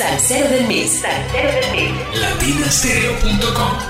Salsero del Mix. Salsero del Mix. latinastereo.com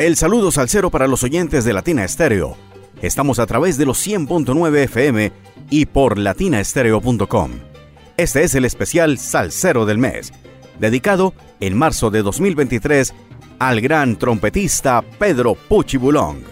El saludo salsero para los oyentes de Latina Estéreo. Estamos a través de los 100.9 FM y por latinaestereo.com. Este es el especial Salsero del Mes, dedicado en marzo de 2023 al gran trompetista Pedro Puchibulong.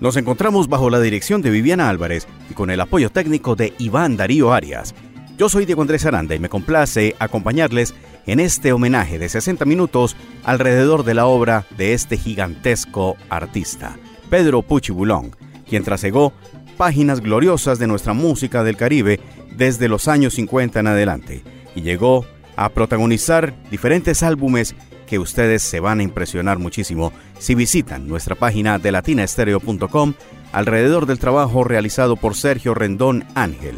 Nos encontramos bajo la dirección de Viviana Álvarez y con el apoyo técnico de Iván Darío Arias. Yo soy Diego Andrés Aranda y me complace acompañarles en este homenaje de 60 minutos alrededor de la obra de este gigantesco artista, Pedro Puchibulón, quien trasegó páginas gloriosas de nuestra música del Caribe desde los años 50 en adelante y llegó a protagonizar diferentes álbumes que ustedes se van a impresionar muchísimo si visitan nuestra página de latinaestereo.com alrededor del trabajo realizado por Sergio Rendón Ángel,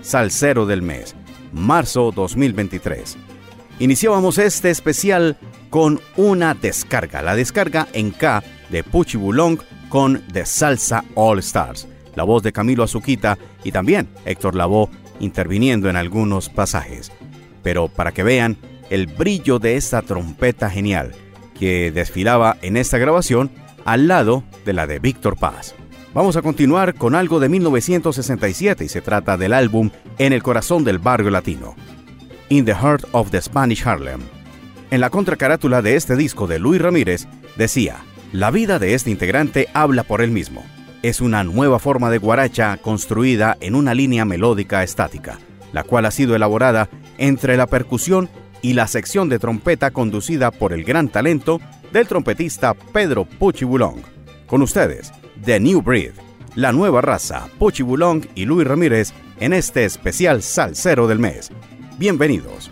Salcero del Mes, marzo 2023. Iniciábamos este especial con una descarga, la descarga en K de Puchi Bulong con The Salsa All Stars, la voz de Camilo Azuquita y también Héctor Lavoe interviniendo en algunos pasajes. Pero para que vean el brillo de esta trompeta genial que desfilaba en esta grabación al lado de la de Víctor Paz. Vamos a continuar con algo de 1967 y se trata del álbum En el corazón del barrio latino. In the Heart of the Spanish Harlem. En la contracarátula de este disco de Luis Ramírez decía, la vida de este integrante habla por él mismo. Es una nueva forma de guaracha construida en una línea melódica estática, la cual ha sido elaborada entre la percusión y la sección de trompeta conducida por el gran talento del trompetista Pedro Puchibulong. Con ustedes, The New Breed, la nueva raza, Puchibulong y Luis Ramírez en este especial Salsero del Mes. Bienvenidos.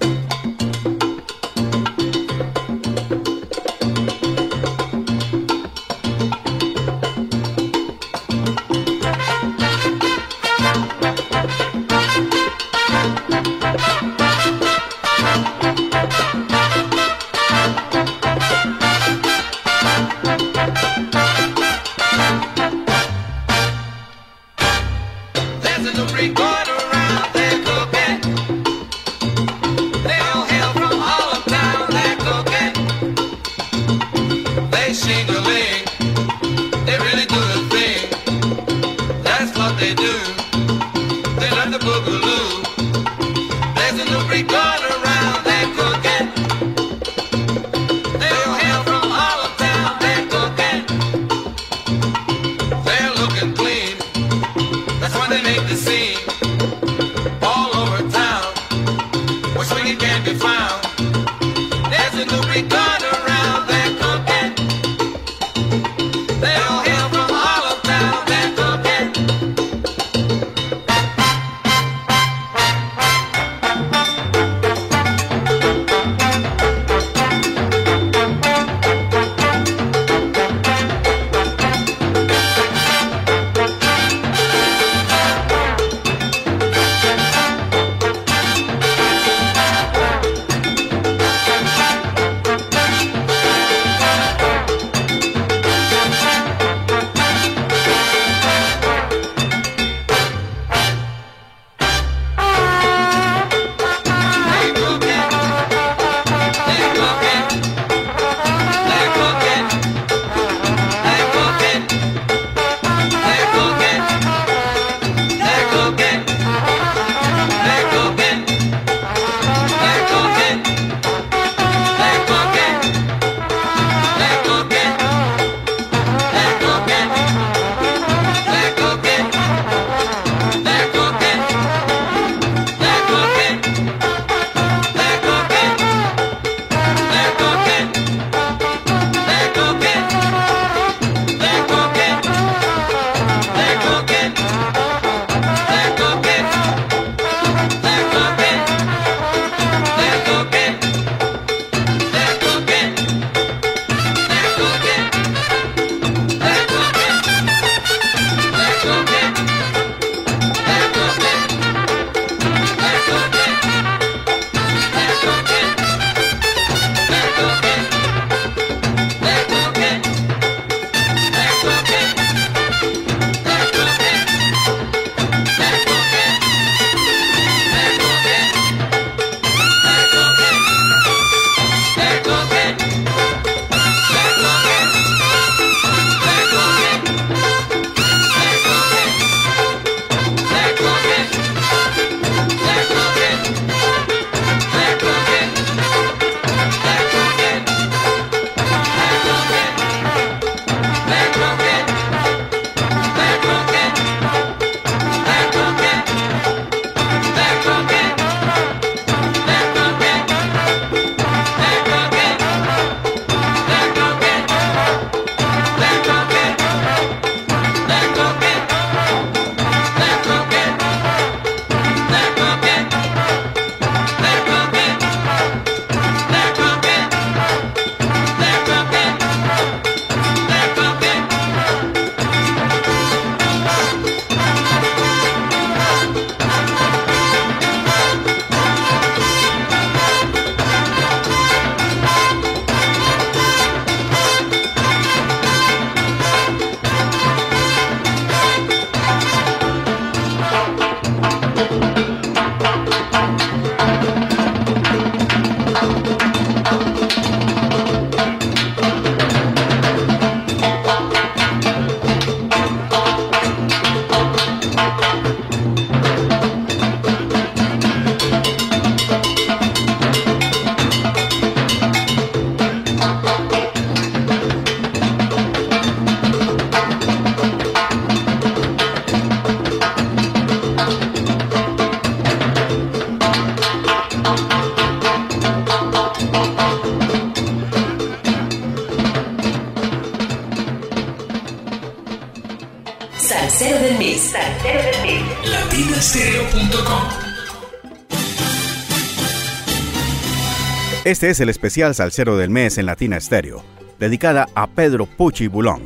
Este es el especial Salsero del mes en Latina Stereo, dedicada a Pedro Pucci Bulong.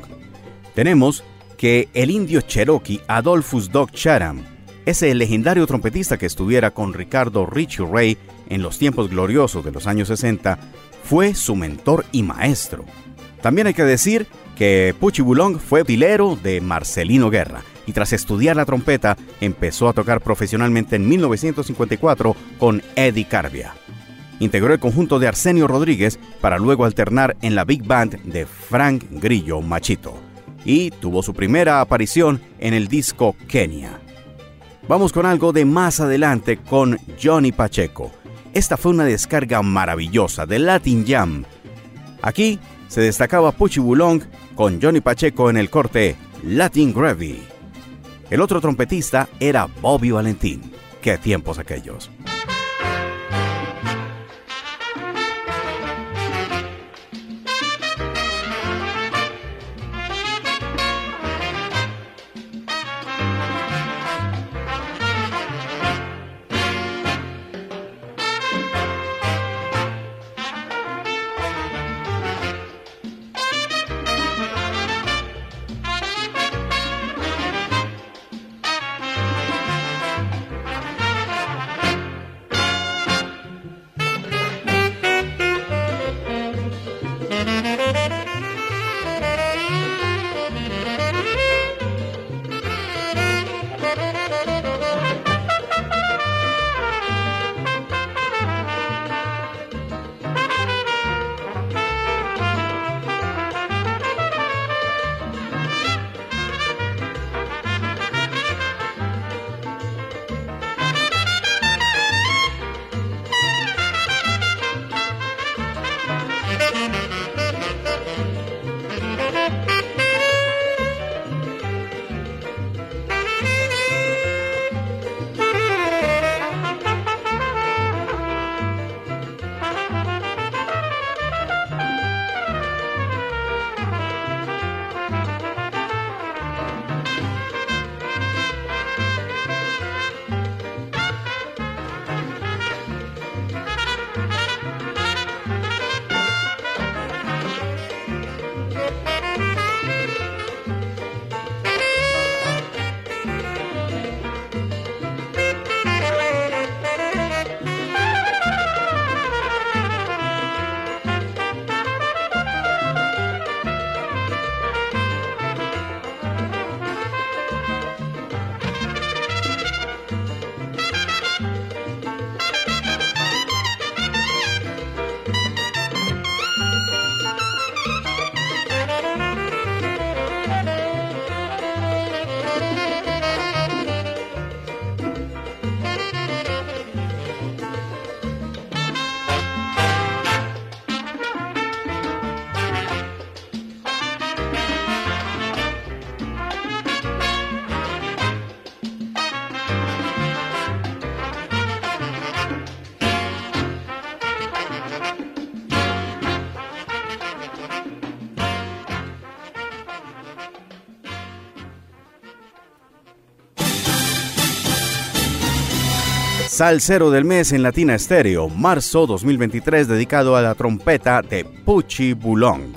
Tenemos que el indio cherokee Adolphus Doc Chatham, ese legendario trompetista que estuviera con Ricardo Richie Ray en los tiempos gloriosos de los años 60, fue su mentor y maestro. También hay que decir que Pucci Bulong fue pilero de Marcelino Guerra y tras estudiar la trompeta empezó a tocar profesionalmente en 1954 con Eddie Carbia. Integró el conjunto de Arsenio Rodríguez para luego alternar en la big band de Frank Grillo Machito y tuvo su primera aparición en el disco Kenia. Vamos con algo de más adelante con Johnny Pacheco. Esta fue una descarga maravillosa de Latin Jam. Aquí se destacaba Pucci Bulong con Johnny Pacheco en el corte Latin Gravy. El otro trompetista era Bobby Valentín. ¡Qué tiempos aquellos! Salsero del mes en Latina Estéreo, marzo 2023, dedicado a la trompeta de Pucci Bulong,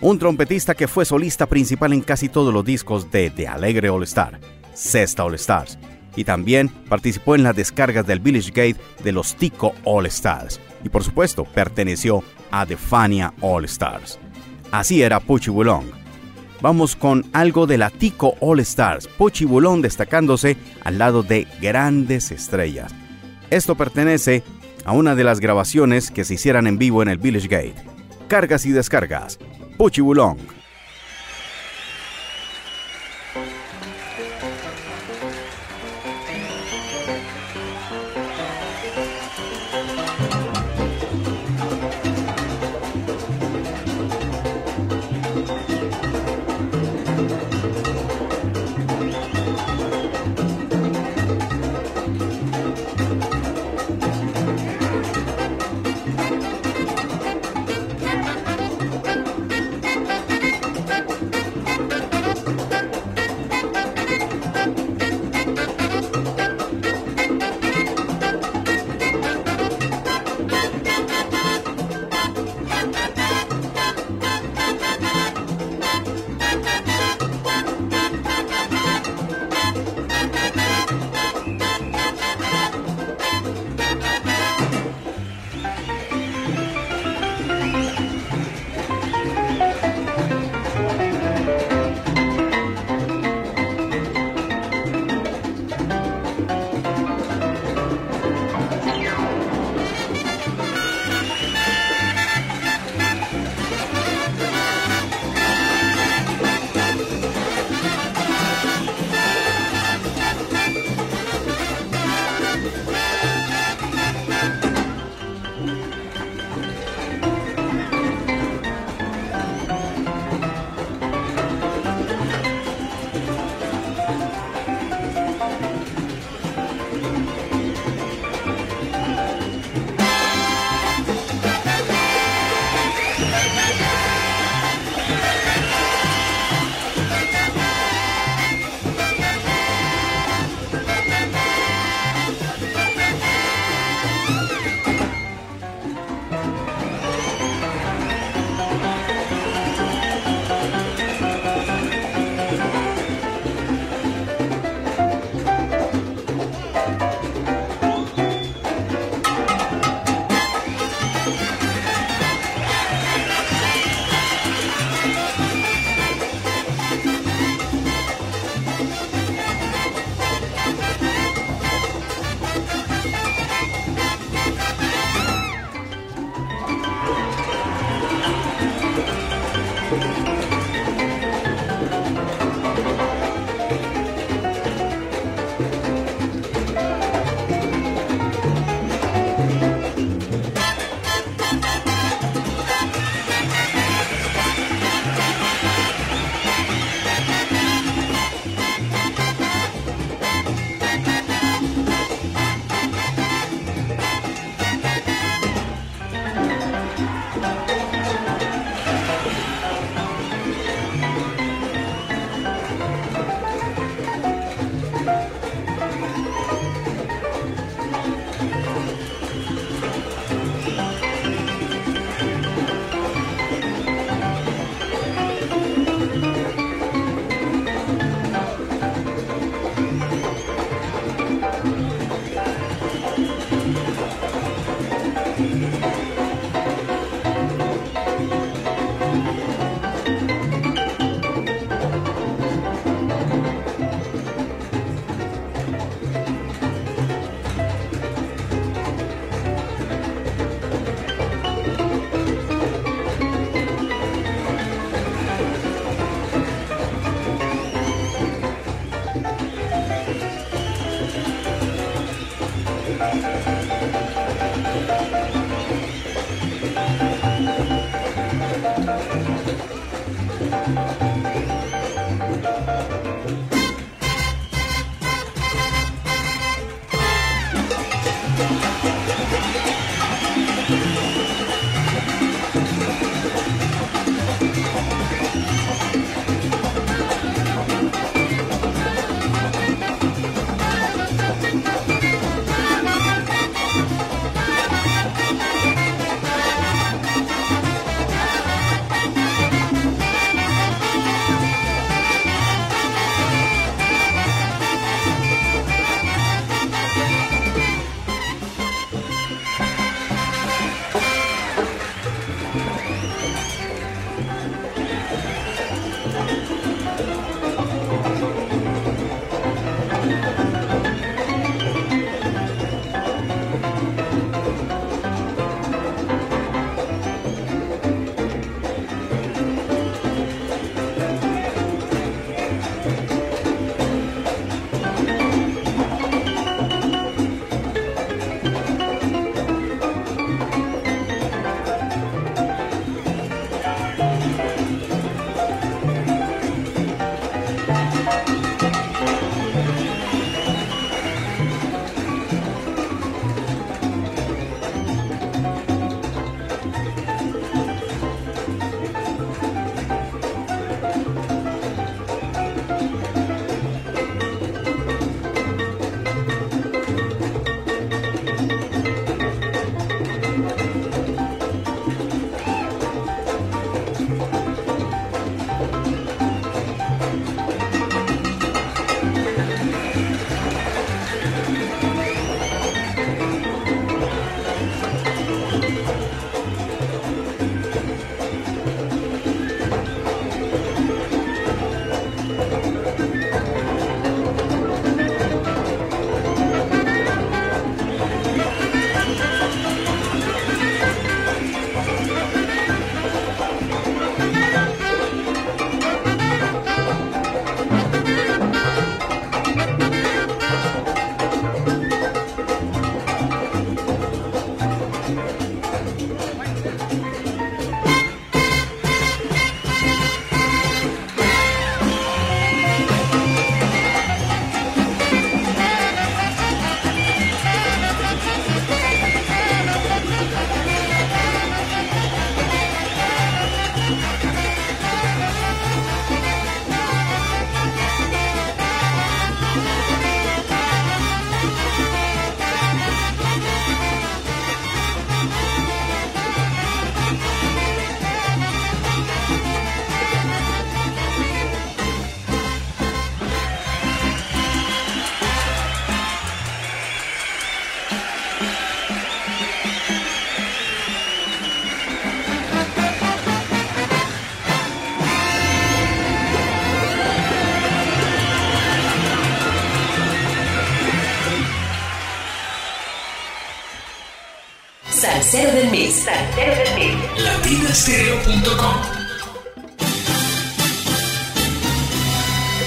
un trompetista que fue solista principal en casi todos los discos de The Alegre All Star, Cesta All Stars, y también participó en las descargas del Village Gate de los Tico All Stars, y por supuesto perteneció a The Fania All Stars. Así era Pucci Bulong. Vamos con algo de la Tico All Stars, Pucci Bulong destacándose al lado de grandes estrellas esto pertenece a una de las grabaciones que se hicieran en vivo en el Village Gate. Cargas y descargas. Puchi Bulong.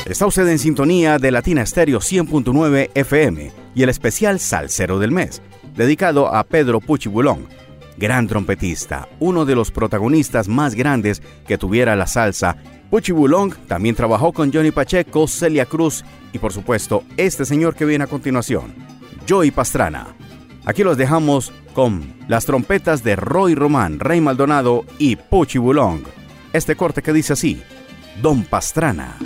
Está usted en sintonía de Latina Estéreo 100.9 FM y el especial Salsero del Mes, dedicado a Pedro Puchibulón, gran trompetista, uno de los protagonistas más grandes que tuviera la salsa. Puchibulón también trabajó con Johnny Pacheco, Celia Cruz y por supuesto este señor que viene a continuación, Joey Pastrana. Aquí los dejamos con las trompetas de Roy Román, Rey Maldonado y Puchibulón. Este corte que dice así, Don Pastrana.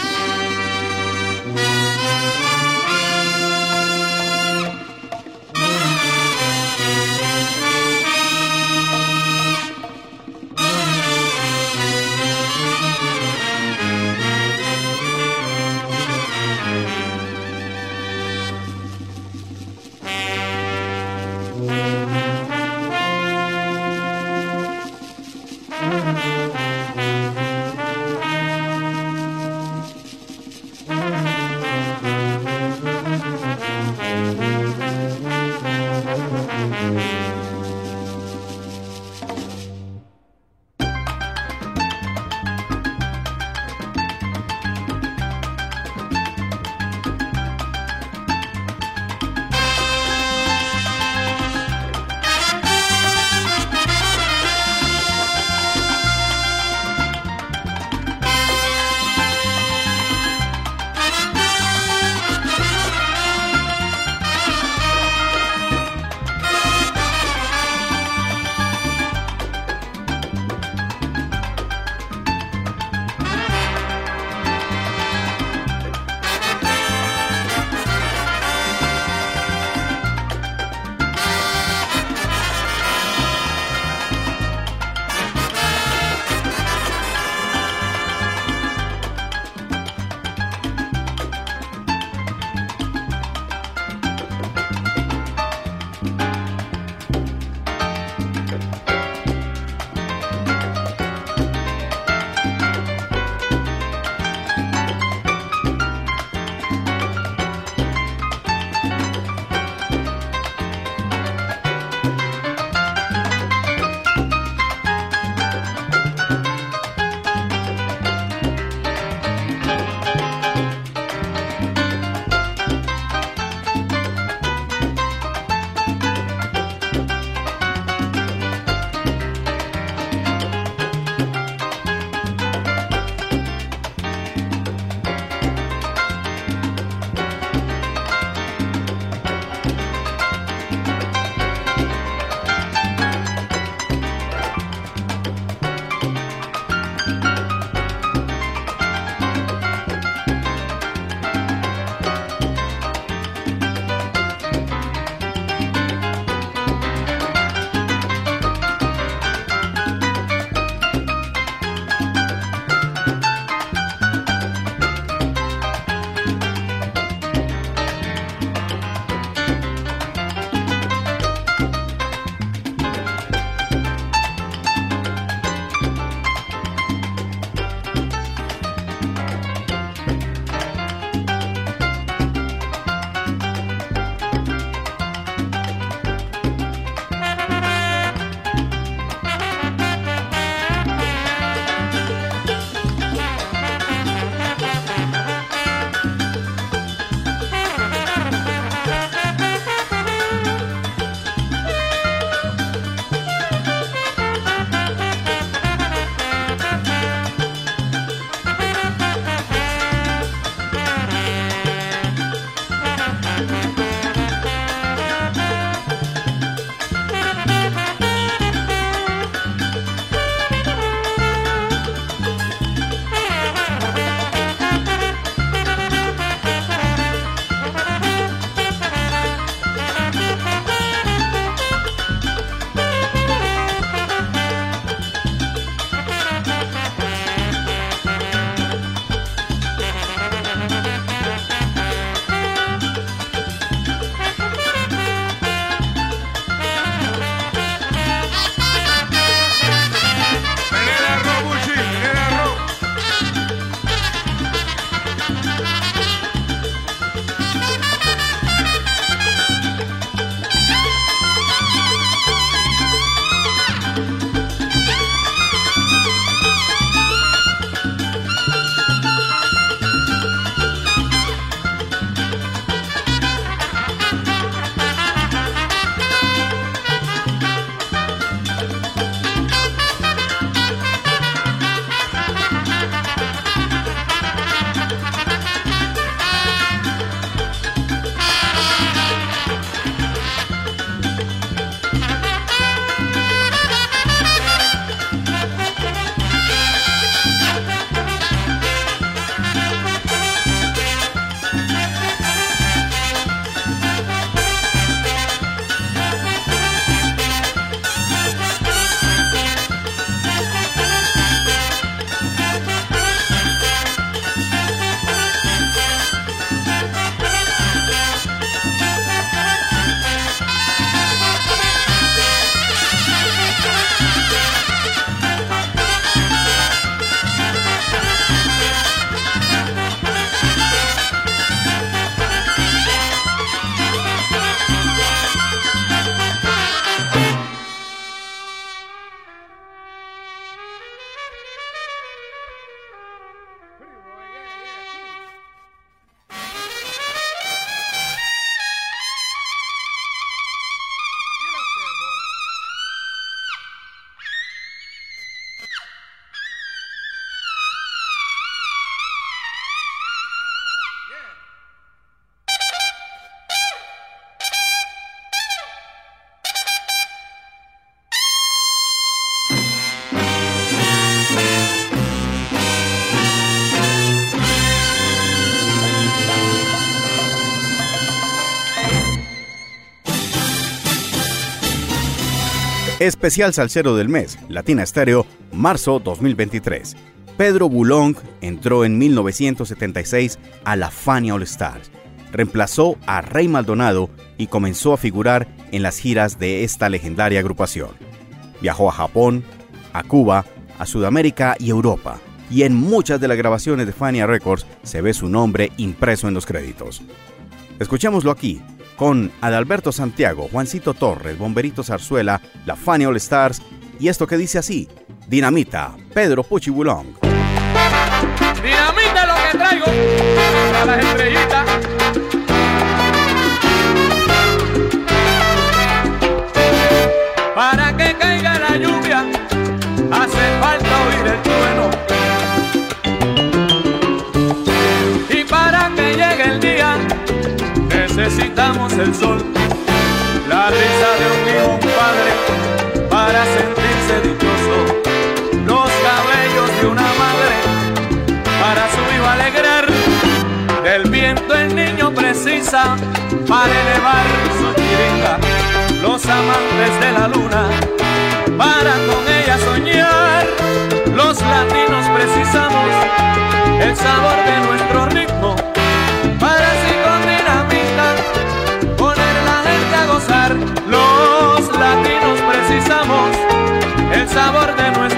Especial Salsero del Mes, Latina Estéreo, marzo 2023. Pedro Boulong entró en 1976 a la Fania All Stars. Reemplazó a Rey Maldonado y comenzó a figurar en las giras de esta legendaria agrupación. Viajó a Japón, a Cuba, a Sudamérica y Europa, y en muchas de las grabaciones de Fania Records se ve su nombre impreso en los créditos. Escuchémoslo aquí, con Adalberto Santiago, Juancito Torres, Bomberito Zarzuela, la Fania All Stars, y esto que dice así, Dinamita, Pedro Puchibulón. Dinamita lo que traigo a las estrellitas. Para que caiga la lluvia, hace falta oír el trueno. Necesitamos el sol. La risa de un hijo, padre, para sentirse dichoso. Los cabellos de una madre, para su vivo alegrar. Del viento el niño precisa para elevar su chiringa. Los amantes de la luna, para con ella soñar. Los latinos precisamos el sabor de nuestro sabor de nuestro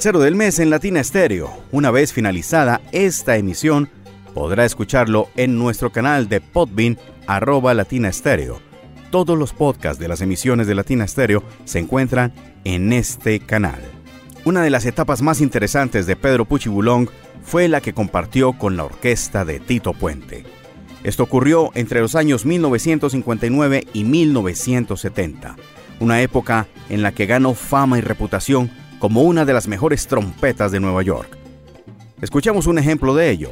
Salcero del Mes en Latina Estéreo. Una vez finalizada esta emisión, podrá escucharlo en nuestro canal de Podbean, arroba Latina Estéreo. Todos los podcasts de las emisiones de Latina Estéreo se encuentran en este canal. Una de las etapas más interesantes de Pedro Puchibulong fue la que compartió con la orquesta de Tito Puente. Esto ocurrió entre los años 1959 y 1970, una época en la que ganó fama y reputación como una de las mejores trompetas de Nueva York. Escuchamos un ejemplo de ello.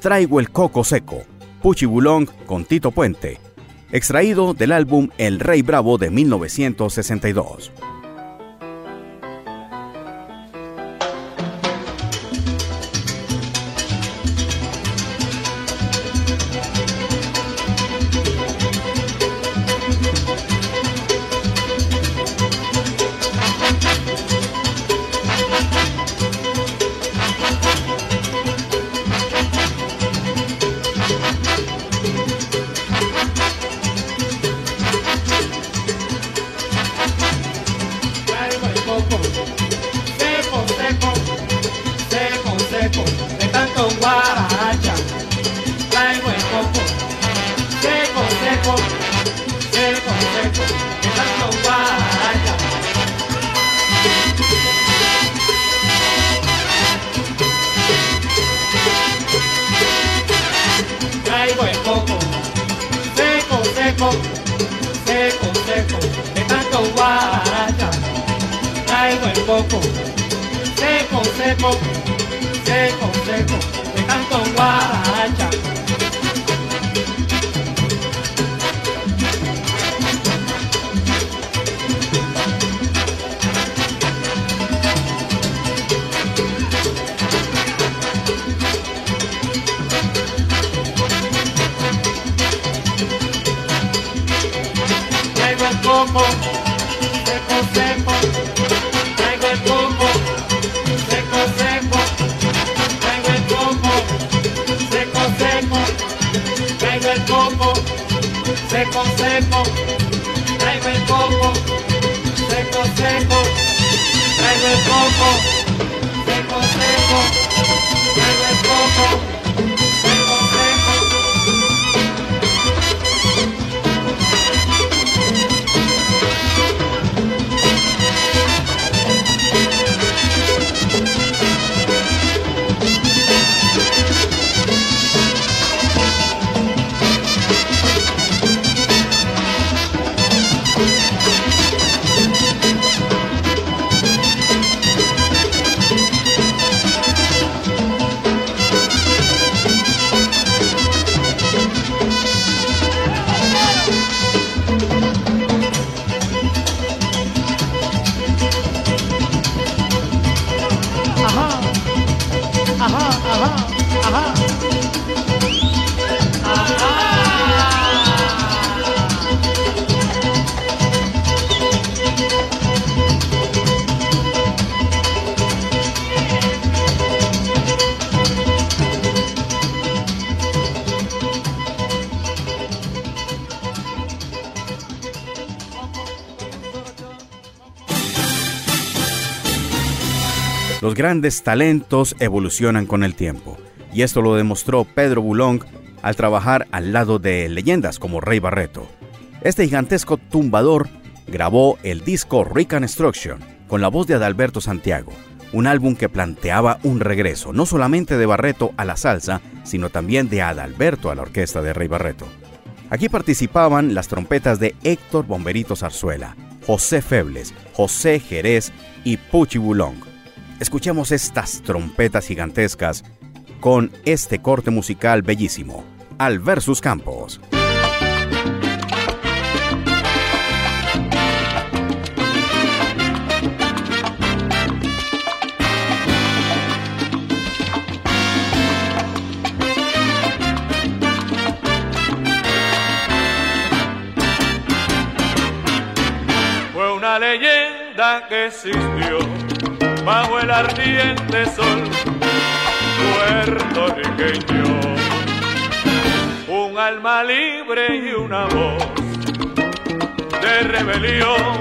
Traigo el coco seco, Puchibulong con Tito Puente, extraído del álbum El Rey Bravo de 1962. Grandes talentos evolucionan con el tiempo, y esto lo demostró Pedro Bulong al trabajar al lado de leyendas como Rey Barreto. Este gigantesco tumbador grabó el disco Reconstruction con la voz de Adalberto Santiago, un álbum que planteaba un regreso no solamente de Barreto a la salsa, sino también de Adalberto a la orquesta de Rey Barreto. Aquí participaban las trompetas de Héctor Bomberito Zarzuela, José Febles, José Jerez y Puchi Bulong. Escuchemos estas trompetas gigantescas con este corte musical bellísimo, Al versus Campos. Fue una leyenda que existió bajo el ardiente sol puertorriqueño. Un alma libre y una voz de rebelión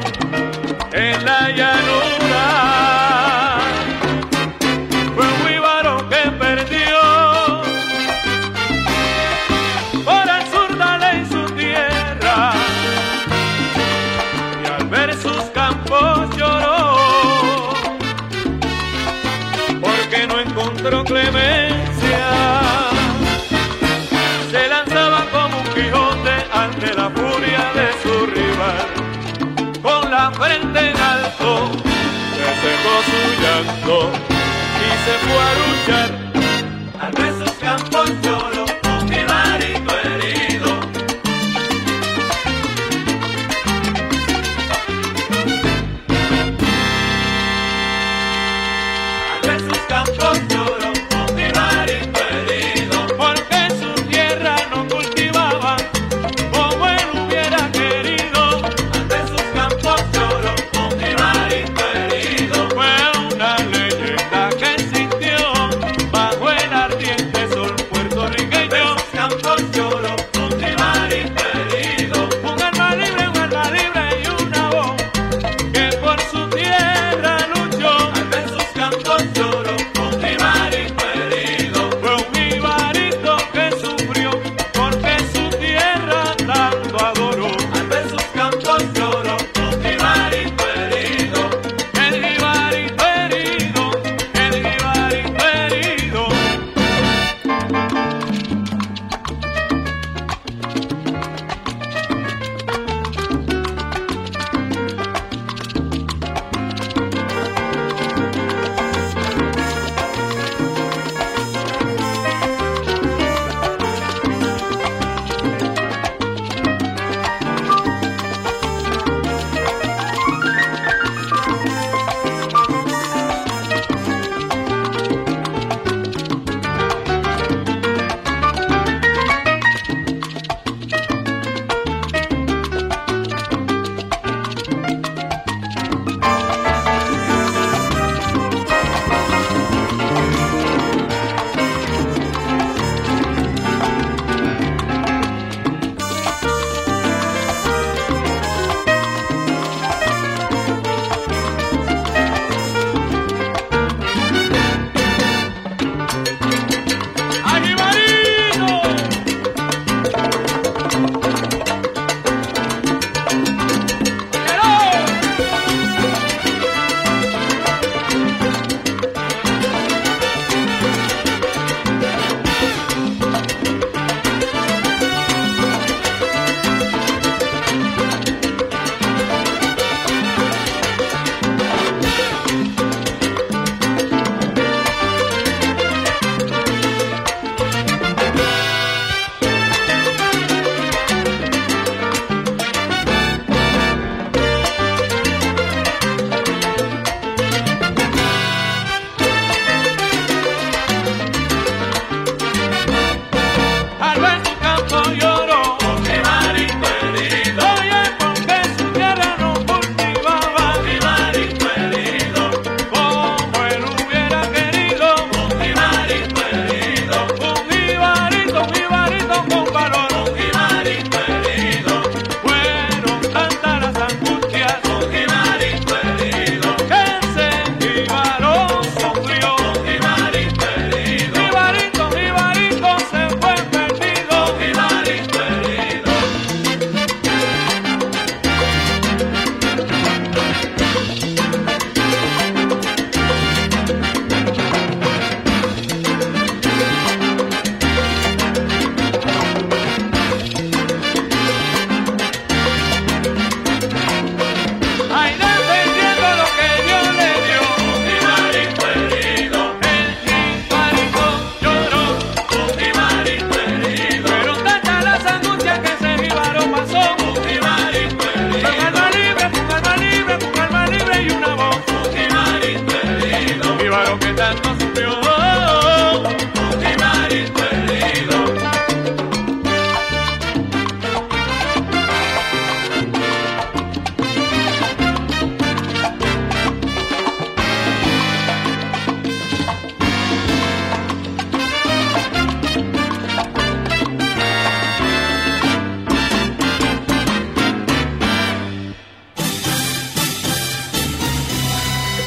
en la llanura. Mostró clemencia. Se lanzaba como un Quijote ante la furia de su rival. Con la frente en alto, se secó su llanto y se fue a luchar. Al esos campos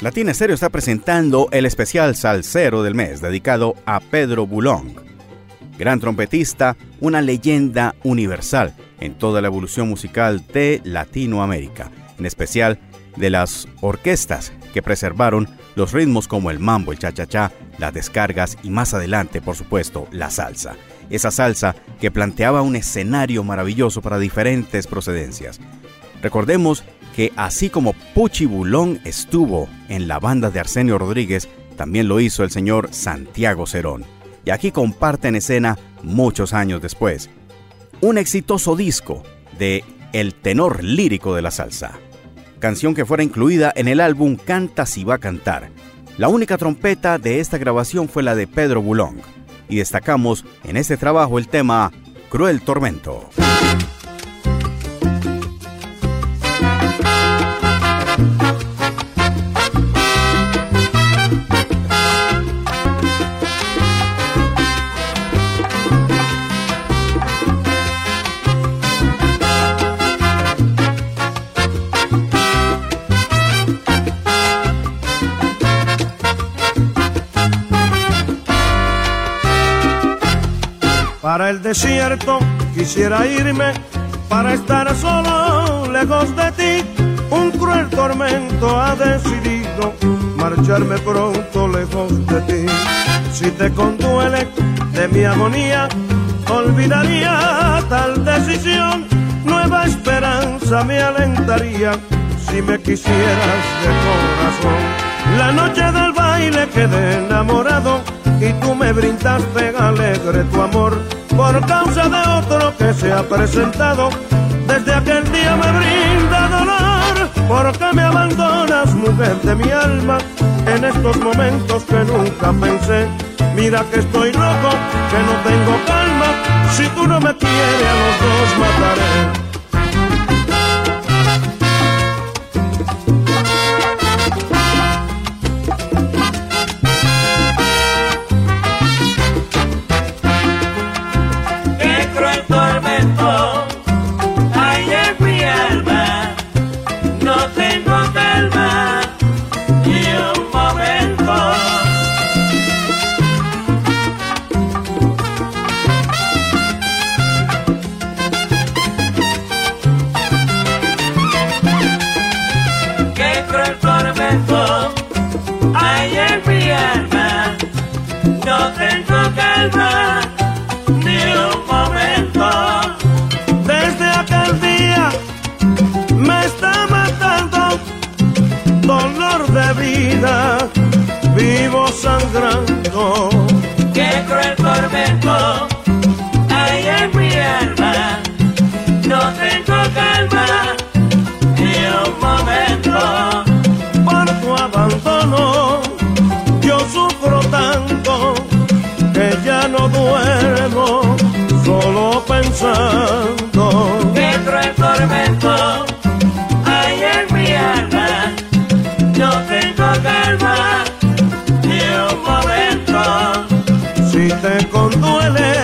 Latina Estéreo está presentando el especial Salsero del mes dedicado a Pedro Bulong. Gran trompetista, una leyenda universal en toda la evolución musical de Latinoamérica, en especial de las orquestas que preservaron los ritmos como el mambo, el cha-cha-cha, las descargas y más adelante, por supuesto, la salsa. Esa salsa que planteaba un escenario maravilloso para diferentes procedencias. Recordemos que así como Puchi Bulón estuvo en la banda de Arsenio Rodríguez, también lo hizo el señor Santiago Cerón. Y aquí comparten escena muchos años después. Un exitoso disco de El tenor lírico de la salsa. Canción que fuera incluida en el álbum Canta si va a cantar. La única trompeta de esta grabación fue la de Pedro Bulón. Y destacamos en este trabajo el tema Cruel Tormento. Para el desierto quisiera irme, para estar solo lejos de ti. Un cruel tormento ha decidido marcharme pronto lejos de ti. Si te conduele de mi agonía, olvidaría tal decisión. Nueva esperanza me alentaría si me quisieras de corazón. La noche del baile quedé enamorado y tú me brindaste alegre tu amor por causa de otro que se ha presentado. Desde aquel día me brinda dolor porque me abandonas, mujer de mi alma, en estos momentos que nunca pensé. Mira que estoy loco, que no tengo calma, si tú no me quieres a los dos mataré. corazón duele.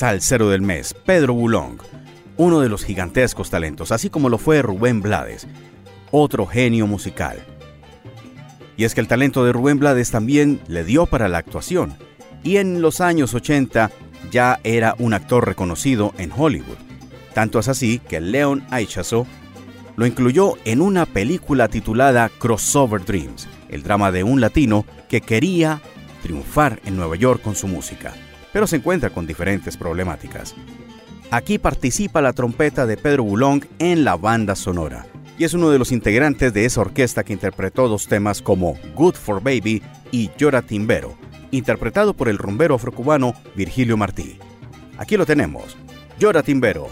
Salcero del mes, Pedro Bulong, uno de los gigantescos talentos, así como lo fue Rubén Blades, otro genio musical. Y es que el talento de Rubén Blades también le dio para la actuación, y en los años 80 ya era un actor reconocido en Hollywood. Tanto es así que Leon Aichazo lo incluyó en una película titulada Crossover Dreams, el drama de un latino que quería triunfar en Nueva York con su música pero se encuentra con diferentes problemáticas. Aquí participa la trompeta de Pedro Bulong en la banda sonora, y es uno de los integrantes de esa orquesta que interpretó dos temas como Good for Baby y Llora Timbero, interpretado por el rumbero afrocubano Virgilio Martí. Aquí lo tenemos, Llora Timbero,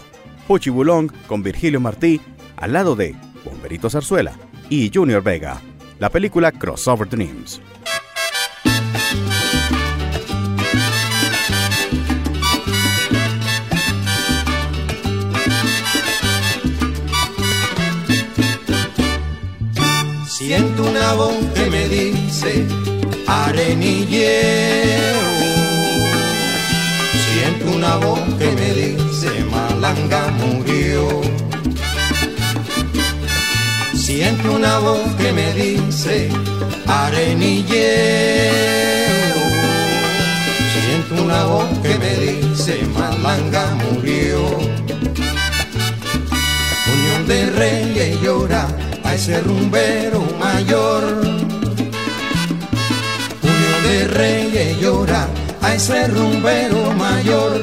Puchi Bulong con Virgilio Martí al lado de Bomberito Zarzuela y Junior Vega, la película Crossover Dreams. Siento una voz que me dice arenillero. Siento una voz que me dice Malanga murió. Siento una voz que me dice arenillero. Siento una voz que me dice Malanga murió. Unión de Reyes llora a ese rumbero mayor. Julio de Reyes llora a ese rumbero mayor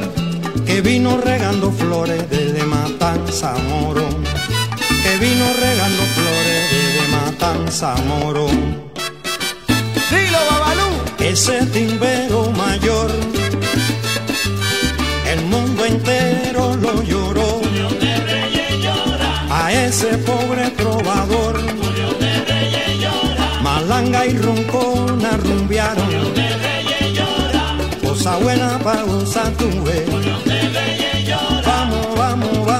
que vino regando flores desde Matanza Moro, que vino regando flores desde Matanza Moro. Dilo, Babalú. Ese timbero mayor, el mundo entero lo lloró ese pobre trovador. Malanga y roncona rumbearon. Cosa buena para gozar tu Vamos, vamos, vamos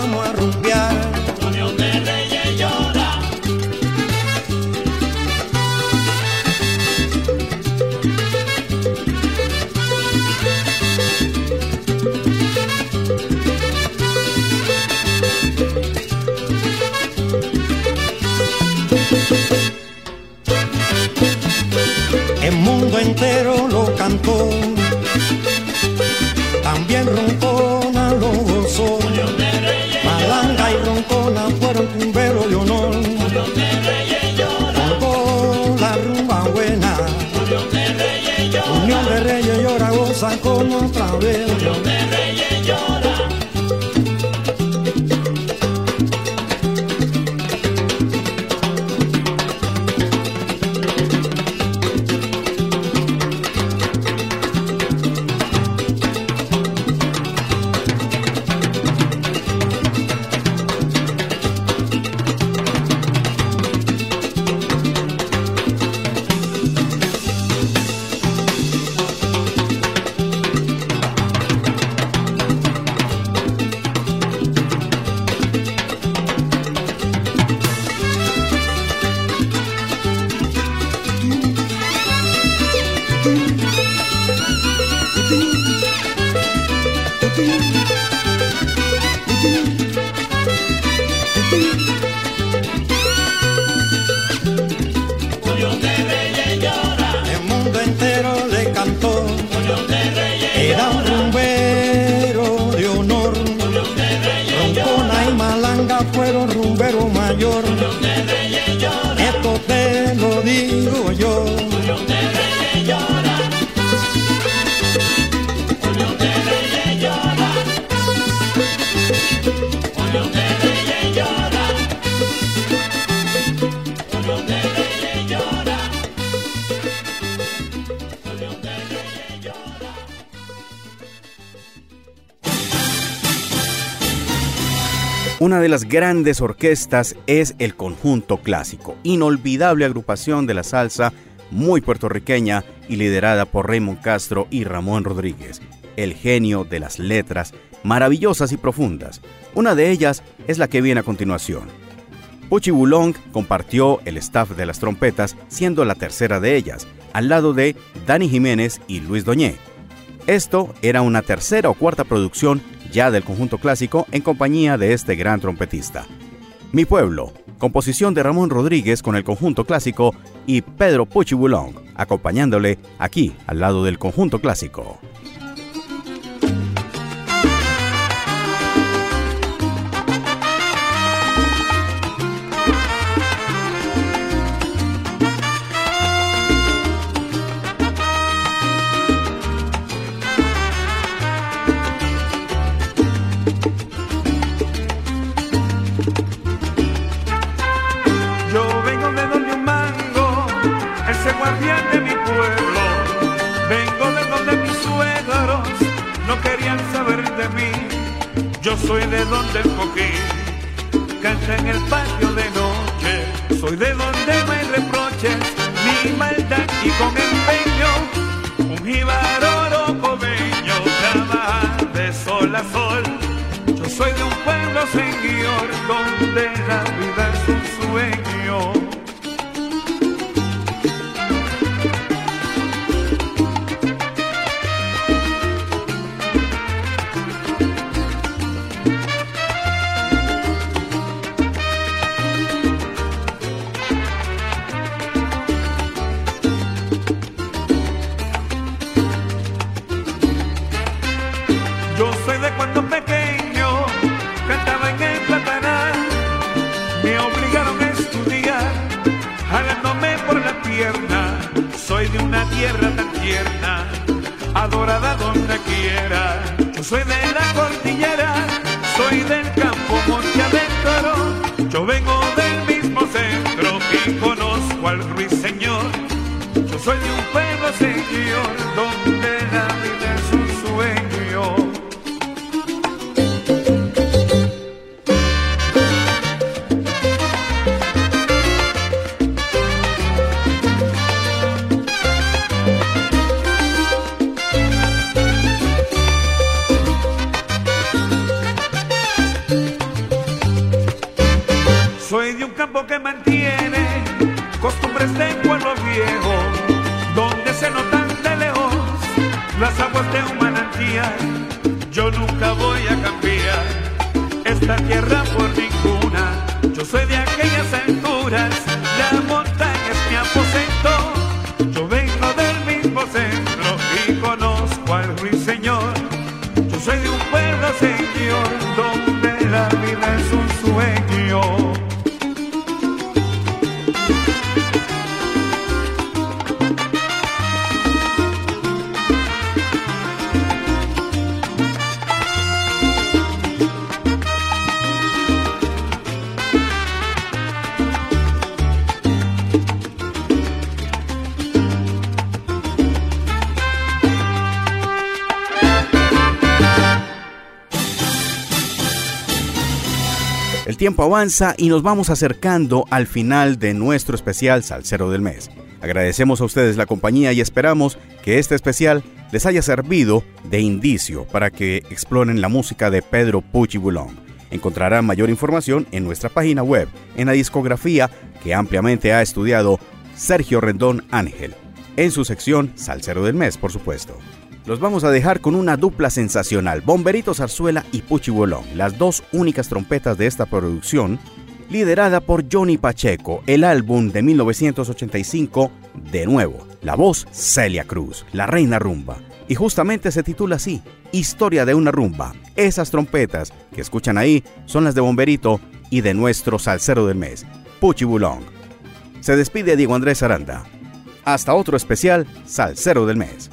de las grandes orquestas es el Conjunto Clásico, inolvidable agrupación de la salsa muy puertorriqueña y liderada por Raymond Castro y Ramón Rodríguez, el genio de las letras maravillosas y profundas. Una de ellas es la que viene a continuación. Puchi Bulong compartió el staff de las trompetas, siendo la tercera de ellas, al lado de Dani Jiménez y Luis Doñé. Esto era una tercera o cuarta producción ya del conjunto clásico en compañía de este gran trompetista. Mi pueblo, composición de Ramón Rodríguez con el conjunto clásico y Pedro Puchibulong, acompañándole aquí al lado del conjunto clásico. Soy de donde el coquín canta en el patio de noche. Soy de donde no hay reproches ni maldad y con empeño un jíbaro cobeño trabaja de sol a sol. Yo soy de un pueblo señor donde la vida es un sueño. Tiempo avanza y nos vamos acercando al final de nuestro especial Salcero del Mes. Agradecemos a ustedes la compañía y esperamos que este especial les haya servido de indicio para que exploren la música de Pedro Pucci Bulón. Encontrarán mayor información en nuestra página web, en la discografía que ampliamente ha estudiado Sergio Rendón Ángel, en su sección Salcero del Mes, por supuesto. Los vamos a dejar con una dupla sensacional, Bomberito Zarzuela y Puchi Bolón, las dos únicas trompetas de esta producción, liderada por Johnny Pacheco, el álbum de 1985, de nuevo, la voz Celia Cruz, la reina rumba. Y justamente se titula así, Historia de una rumba. Esas trompetas que escuchan ahí son las de Bomberito y de nuestro salsero del mes, Puchi Bulong. Se despide Diego Andrés Aranda. Hasta otro especial Salsero del Mes.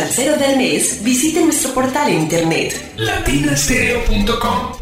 Más de nuestro salsero del mes, visite nuestro portal en internet latinastereo.com.